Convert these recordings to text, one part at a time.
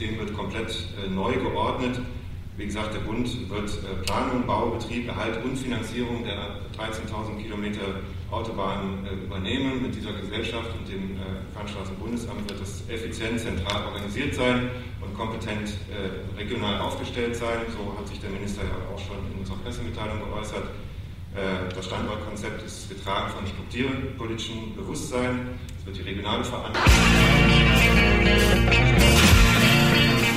System wird komplett äh, neu geordnet. Wie gesagt, der Bund wird äh, Planung, Bau, Betrieb, Erhalt und Finanzierung der 13.000 Kilometer Autobahnen äh, übernehmen. Mit dieser Gesellschaft und dem Fernstraßenbundesamt wird das effizient zentral organisiert sein und kompetent regional aufgestellt sein. So hat sich der Minister ja auch schon in unserer Pressemitteilung geäußert. Das Standortkonzept ist getragen von strukturpolitischem Bewusstsein. Es wird die regionale Verantwortung.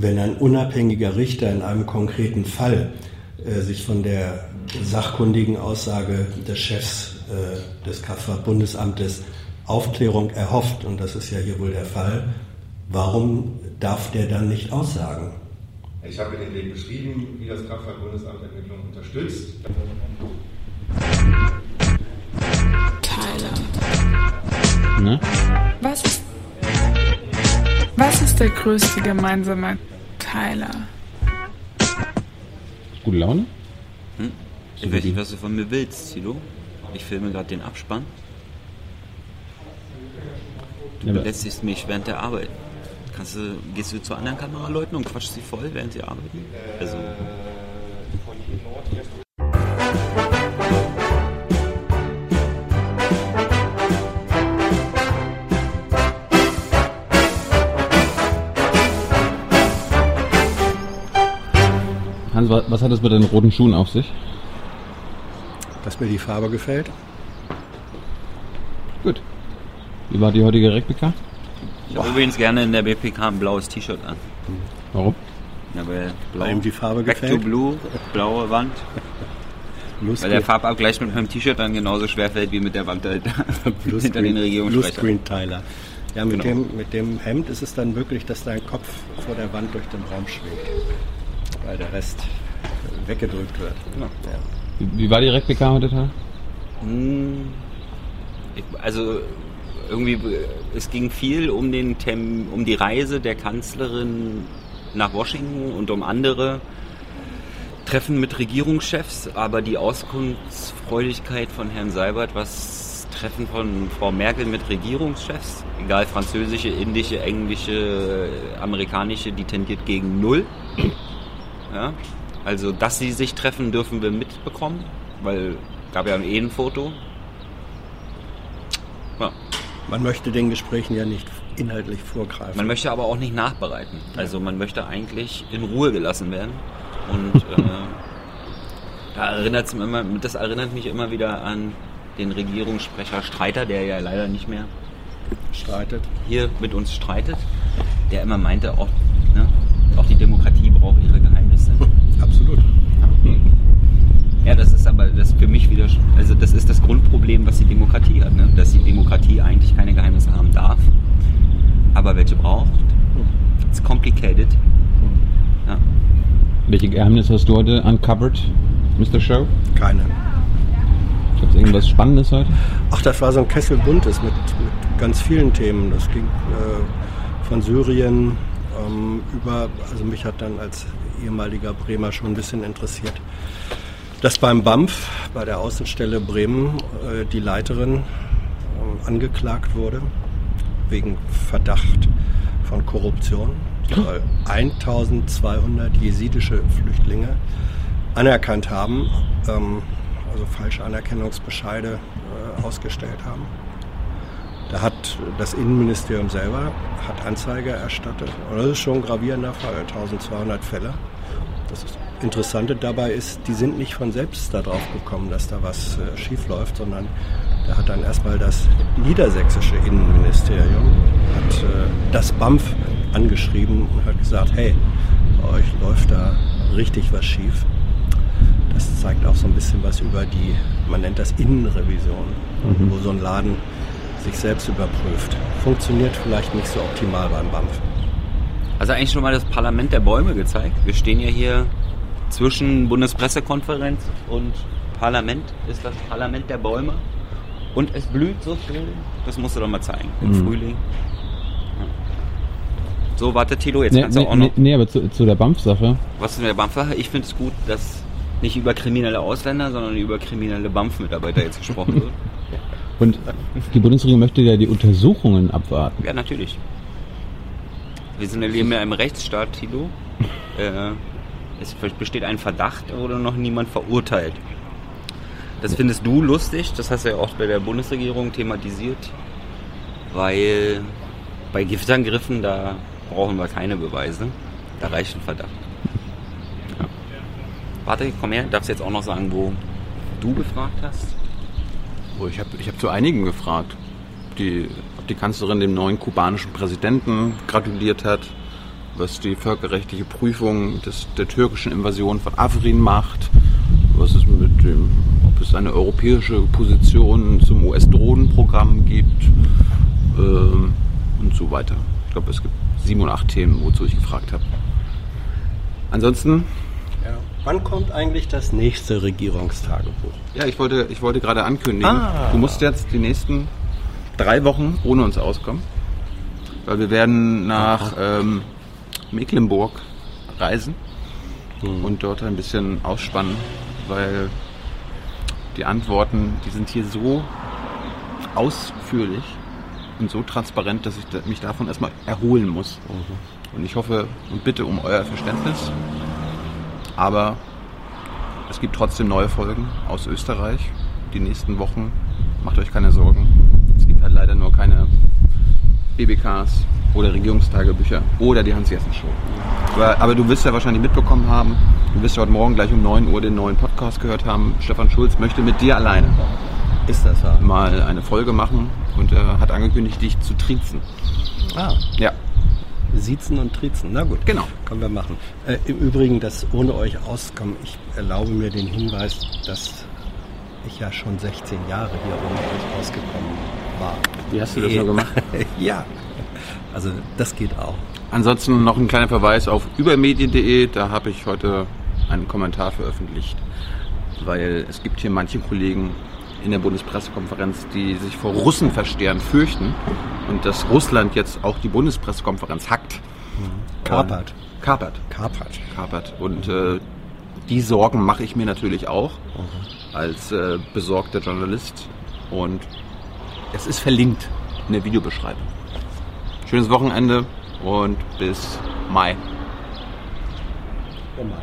wenn ein unabhängiger Richter in einem konkreten Fall äh, sich von der sachkundigen Aussage des Chefs äh, des Kraftfahrtbundesamtes Aufklärung erhofft, und das ist ja hier wohl der Fall, warum darf der dann nicht aussagen? Ich habe den Weg beschrieben, wie das Kraftfahrtbundesamt Entwicklung unterstützt. Tyler. Ne? Was ist, was ist der größte gemeinsame Tyler. Gute Laune? Hm? Ich weiß nicht, was du von mir willst, Tilo. Ich filme gerade den Abspann. Du ja, belästigst mich während der Arbeit. Kannst du, gehst du zu anderen Kameraleuten und quatschst sie voll, während sie arbeiten? Also. Hans, was hat es mit den roten Schuhen auf sich? Dass mir die Farbe gefällt. Gut. Wie war die heutige Replika? Ich habe übrigens gerne in der BPK ein blaues T-Shirt an. Warum? Ja, weil, blau, weil ihm die Farbe Back gefällt. to Blue, blaue Wand. Blue weil der Farbabgleich mit meinem T-Shirt dann genauso schwer fällt wie mit der Wand halt hinter den Regierungssprechern. Blue Screen Tyler. Ja, mit, genau. dem, mit dem Hemd ist es dann wirklich, dass dein Kopf vor der Wand durch den Raum schwebt weil der Rest weggedrückt wird. Genau. Ja. Wie war die Replika heute Tag? Hm, also irgendwie, es ging viel um, den um die Reise der Kanzlerin nach Washington und um andere Treffen mit Regierungschefs, aber die Auskunftsfreudigkeit von Herrn Seibert, was Treffen von Frau Merkel mit Regierungschefs, egal französische, indische, englische, amerikanische, die tendiert gegen null. Ja? Also, dass sie sich treffen, dürfen wir mitbekommen, weil gab ja eh ein Foto. Ja. Man möchte den Gesprächen ja nicht inhaltlich vorgreifen. Man möchte aber auch nicht nachbereiten. Also man möchte eigentlich in Ruhe gelassen werden. Und äh, da erinnert's immer, das erinnert mich immer wieder an den Regierungssprecher Streiter, der ja leider nicht mehr streitet. hier mit uns streitet, der immer meinte, ne, auch die Demokratie braucht ihre Geheimnisse. Absolut. Ja, das ist aber das für mich wieder, also das ist das Grundproblem, was die Demokratie hat, ne? dass die Demokratie eigentlich keine Geheimnisse haben darf, aber welche braucht. It's complicated. Ja. Welche Geheimnisse hast du heute uncovered, Mr. Show? Keine. Gibt es irgendwas Spannendes heute? Ach, das war so ein Kessel buntes mit, mit ganz vielen Themen. Das ging äh, von Syrien ähm, über, also mich hat dann als ehemaliger Bremer schon ein bisschen interessiert, dass beim BAMF, bei der Außenstelle Bremen, äh, die Leiterin äh, angeklagt wurde wegen Verdacht von Korruption. Soll 1200 jesidische Flüchtlinge anerkannt haben, ähm, also falsche Anerkennungsbescheide äh, ausgestellt haben. Da hat das Innenministerium selber hat Anzeige erstattet. Und das ist schon ein gravierender Fall, 1200 Fälle. Das Interessante dabei ist, die sind nicht von selbst darauf gekommen, dass da was äh, schief läuft, sondern da hat dann erstmal das niedersächsische Innenministerium hat, äh, das BAMF angeschrieben und hat gesagt, hey, bei euch läuft da richtig was schief. das zeigt auch so ein bisschen was über die, man nennt das Innenrevision, mhm. wo so ein Laden sich selbst überprüft. Funktioniert vielleicht nicht so optimal beim BAMF. Also eigentlich schon mal das Parlament der Bäume gezeigt. Wir stehen ja hier zwischen Bundespressekonferenz und Parlament. Ist das Parlament der Bäume. Und es blüht so schön. Das musst du doch mal zeigen. Im mhm. Frühling. So, warte, Tilo, jetzt nee, kannst du nee, auch noch. Nee, aber zu, zu der BAMF-Sache. Was ist mit der BAMF-Sache? Ich finde es gut, dass nicht über kriminelle Ausländer, sondern über kriminelle BAMF-Mitarbeiter jetzt gesprochen wird. Und die Bundesregierung möchte ja die Untersuchungen abwarten. Ja, natürlich. Wir sind, leben ja im Rechtsstaat, Tilo. äh, es besteht ein Verdacht, wurde noch niemand verurteilt. Das findest du lustig, das hast du ja auch bei der Bundesregierung thematisiert, weil bei Giftangriffen, da brauchen wir keine Beweise. Da reicht ein Verdacht. Ja. Warte, komm her, darfst jetzt auch noch sagen, wo du gefragt hast? Oh, ich habe ich hab zu einigen gefragt. Die, die Kanzlerin dem neuen kubanischen Präsidenten gratuliert hat, was die völkerrechtliche Prüfung des, der türkischen Invasion von Afrin macht, was es mit dem, ob es eine europäische Position zum US-Drohnenprogramm gibt äh, und so weiter. Ich glaube, es gibt sieben oder acht Themen, wozu ich gefragt habe. Ansonsten. Wann kommt eigentlich das nächste Regierungstagebuch? Ja, ich wollte, ich wollte gerade ankündigen, ah. du musst jetzt die nächsten drei Wochen ohne uns auskommen. Weil wir werden nach ähm, Mecklenburg reisen mhm. und dort ein bisschen ausspannen, weil die Antworten, die sind hier so ausführlich und so transparent, dass ich mich davon erstmal erholen muss. Mhm. Und ich hoffe und bitte um euer Verständnis. Aber es gibt trotzdem neue Folgen aus Österreich. Die nächsten Wochen. Macht euch keine Sorgen. Gibt halt leider nur keine BBKs oder Regierungstagebücher oder die Hans-Jessen-Show. Aber, du wirst ja wahrscheinlich mitbekommen haben, du wirst ja heute Morgen gleich um 9 Uhr den neuen Podcast gehört haben. Stefan Schulz möchte mit dir alleine ist das ja. mal eine Folge machen und er hat angekündigt, dich zu triezen. Ah. Ja. Siezen und Triezen. Na gut, genau. Können wir machen. Äh, Im Übrigen, dass ohne euch auskommen, ich erlaube mir den Hinweis, dass ich ja schon 16 Jahre hier ohne euch ausgekommen war. Wie hast du das noch gemacht? ja, also das geht auch. Ansonsten noch ein kleiner Verweis auf übermedien.de. Da habe ich heute einen Kommentar veröffentlicht, weil es gibt hier manche Kollegen, in der Bundespressekonferenz, die sich vor Russen verstehen, fürchten und dass Russland jetzt auch die Bundespressekonferenz hackt. Kapert. Kapert. Kapert. Kapert. Und äh, die Sorgen mache ich mir natürlich auch mhm. als äh, besorgter Journalist. Und es ist verlinkt in der Videobeschreibung. Schönes Wochenende und bis Mai. Bis Mai.